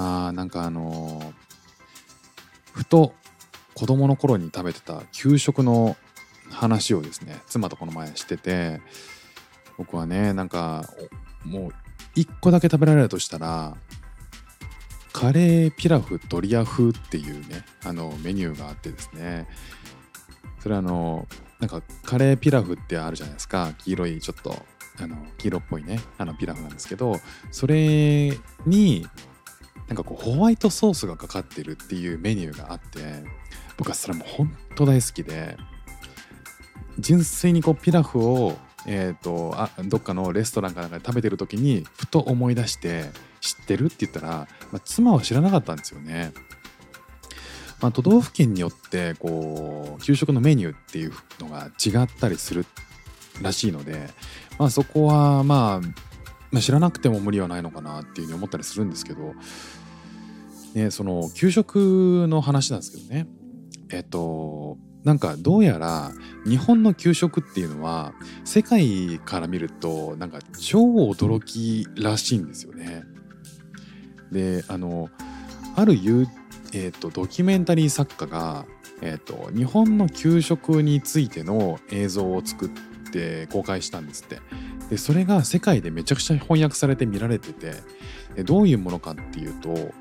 あーなんかあのふと子供の頃に食べてた給食の話をですね妻とこの前してて僕はねなんかもう1個だけ食べられるとしたらカレーピラフドリア風っていうねあのメニューがあってですね。それあのなんかカレーピラフってあるじゃないですか。黄色いちょっとあの黄色っぽいねあのピラフなんですけどそれになんかこうホワイトソースがかかってるっていうメニューがあって僕はそれも本当大好きで純粋にこうピラフをえー、とあどっかのレストランかなんかで食べてる時にふと思い出して知ってるって言ったら、まあ、妻は知らなかったんですよね。まあ、都道府県によってこう給食のメニューっていうのが違ったりするらしいので、まあ、そこは、まあ、まあ知らなくても無理はないのかなっていうふうに思ったりするんですけど、ね、その給食の話なんですけどねえっとなんかどうやら日本の給食っていうのは世界から見るとなんか超驚きらしいんですよね。であのある、えーと、ドキュメンタリー作家が、えーと、日本の給食についての映像を作って公開したんですって。でそれが世界でめちゃくちゃ翻訳されて見られててどういうものかっていうと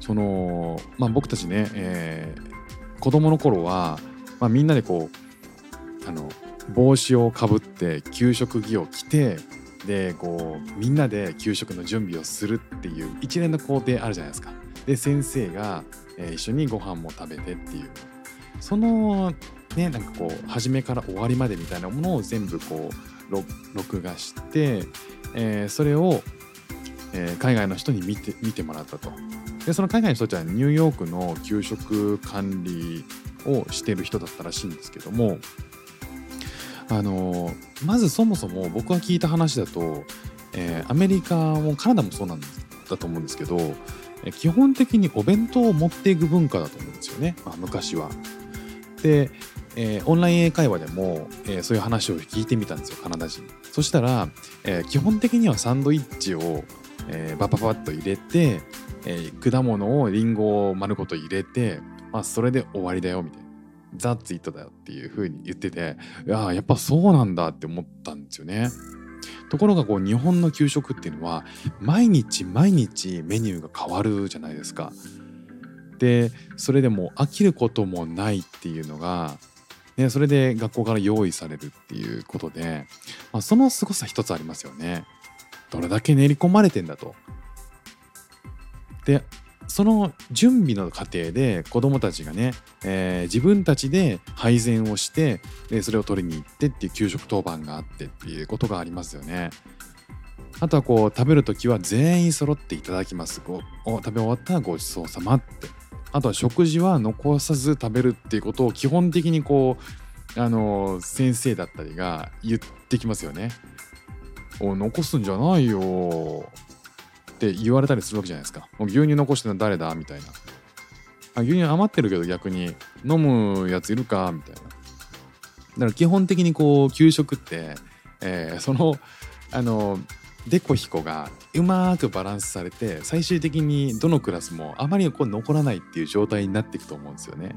その、まあ、僕たちね、えー、子供の頃はまあ、みんなでこうあの帽子をかぶって給食着を着てでこうみんなで給食の準備をするっていう一連の工程あるじゃないですか。で先生が、えー、一緒にご飯も食べてっていうそのねなんかこう初めから終わりまでみたいなものを全部こう録画して、えー、それを、えー、海外の人に見て見てもらったと。でその海外の人たちはニューヨークの給食管理をしてる人だったらしいんですけどもあのまずそもそも僕が聞いた話だと、えー、アメリカもカナダもそうなんだと思うんですけど、基本的にお弁当を持っていく文化だと思うんですよね、まあ、昔は。で、えー、オンライン英会話でも、えー、そういう話を聞いてみたんですよカナダ人。そしたら、え、基本的にはサンドイッチを、えー、バパパッと入れて、えー、果物をリンゴを丸ごと入れてまあそれで終わりだよみたいな。ザッツイットだよっていう風に言ってて、いややっぱそうなんだって思ったんですよね。ところがこう日本の給食っていうのは毎日毎日メニューが変わるじゃないですか。でそれでも飽きることもないっていうのが、ね、それで学校から用意されるっていうことで、まあ、その凄さ一つありますよね。どれだけ練り込まれてんだと。でその準備の過程で子どもたちがね、えー、自分たちで配膳をしてでそれを取りに行ってっていう給食当番があってっていうことがありますよね。あとはこう食べる時は全員揃っていただきますご食べ終わったらごちそうさまってあとは食事は残さず食べるっていうことを基本的にこうあの先生だったりが言ってきますよね。お残すんじゃないよって言われたりするわけじゃないですか。もう牛乳残してるの誰だみたいな。あ牛乳余ってるけど逆に飲むやついるかみたいな。だから基本的にこう給食って、えー、そのあのデコヒコがうまくバランスされて最終的にどのクラスもあまりこう残らないっていう状態になっていくと思うんですよね。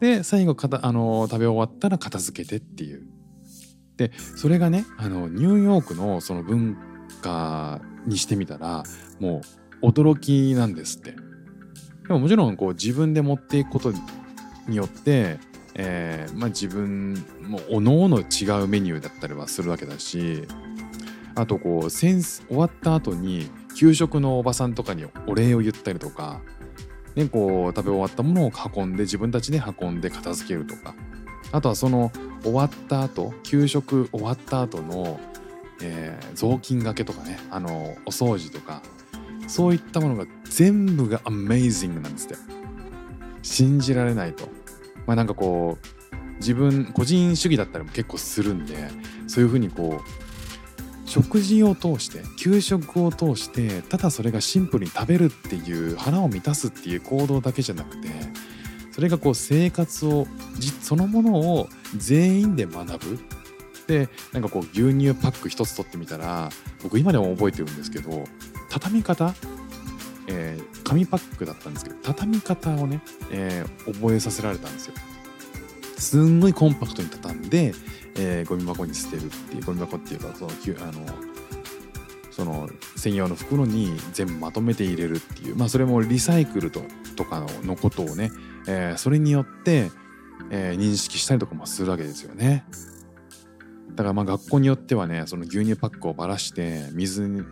で最後かたあの食べ終わったら片付けてっていう。でそれがねあのニューヨークのその文化にしてみたらもう驚きなんですって。でももちろんこう自分で持っていくことによって、えーまあ、自分もおのおの違うメニューだったりはするわけだしあとこうセンス終わった後に給食のおばさんとかにお礼を言ったりとか、ね、こう食べ終わったものを運んで自分たちで運んで片付けるとかあとはその終わった後給食終わった後のえー、雑巾がけとかねあのお掃除とかそういったものが全部がアメイジングなんですって。信じられないと。まあなんかこう自分個人主義だったりも結構するんでそういうふうにこう食事を通して給食を通してただそれがシンプルに食べるっていう腹を満たすっていう行動だけじゃなくてそれがこう生活をそのものを全員で学ぶ。でなんかこう牛乳パック一つ取ってみたら僕今でも覚えてるんですけど畳み方、えー、紙パックだったんですけど畳み方をね、えー、覚えさせられたんですよすんごいコンパクトに畳んで、えー、ゴミ箱に捨てるっていうゴミ箱っていうかそのあのその専用の袋に全部まとめて入れるっていうまあそれもリサイクルととかののことをね、えー、それによって、えー、認識したりとかもするわけですよね。だからまあ学校によってはねその牛乳パックをばらして水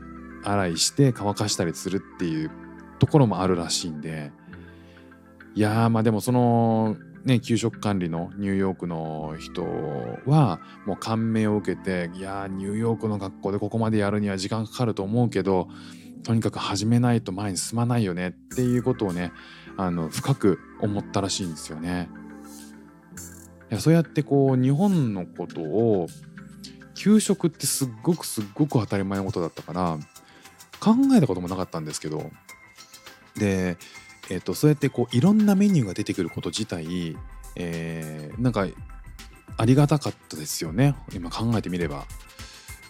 洗いして乾かしたりするっていうところもあるらしいんでいやまあでもそのね給食管理のニューヨークの人はもう感銘を受けていやニューヨークの学校でここまでやるには時間かかると思うけどとにかく始めないと前に進まないよねっていうことをねあの深く思ったらしいんですよね。いやそうやってこう日本のことを給食ってすっごくすっごく当たり前のことだったから考えたこともなかったんですけどで、えーと、そうやってこういろんなメニューが出てくること自体、えー、なんかありがたかったですよね今考えてみれば。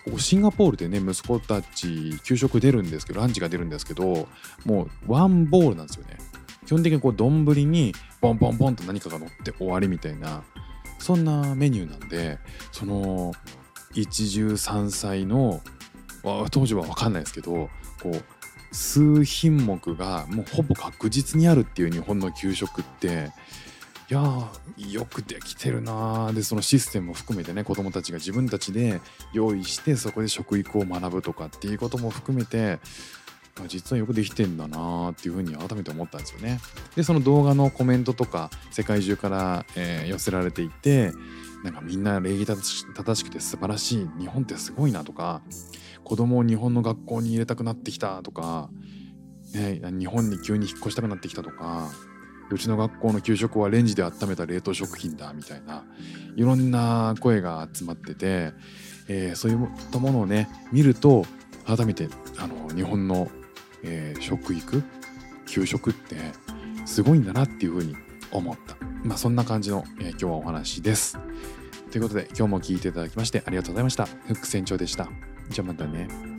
ここシンガポールでね息子たち給食出るんですけどランチが出るんですけどもうワンボールなんですよね基本的にこう丼にボンボンボンと何かが乗って終わりみたいなそんなメニューなんでその一汁三菜の当時は分かんないですけどこう数品目がもうほぼ確実にあるっていう日本の給食っていやよくできてるなでそのシステムも含めてね子どもたちが自分たちで用意してそこで食育を学ぶとかっていうことも含めて実はよくできてんだなっていうふうに改めて思ったんですよね。でその動画のコメントとか世界中から、えー、寄せられていてなんかみんな礼儀正しくて素晴らしい日本ってすごいなとか子供を日本の学校に入れたくなってきたとか、ね、日本に急に引っ越したくなってきたとかうちの学校の給食はレンジで温めた冷凍食品だみたいないろんな声が集まってて、えー、そういったものをね見ると改めてあの日本の、えー、食育給食ってすごいんだなっていうふうに思った。まあそんな感じの、えー、今日はお話です。ということで今日も聴いていただきましてありがとうございました。フック船長でした。じゃあまたね。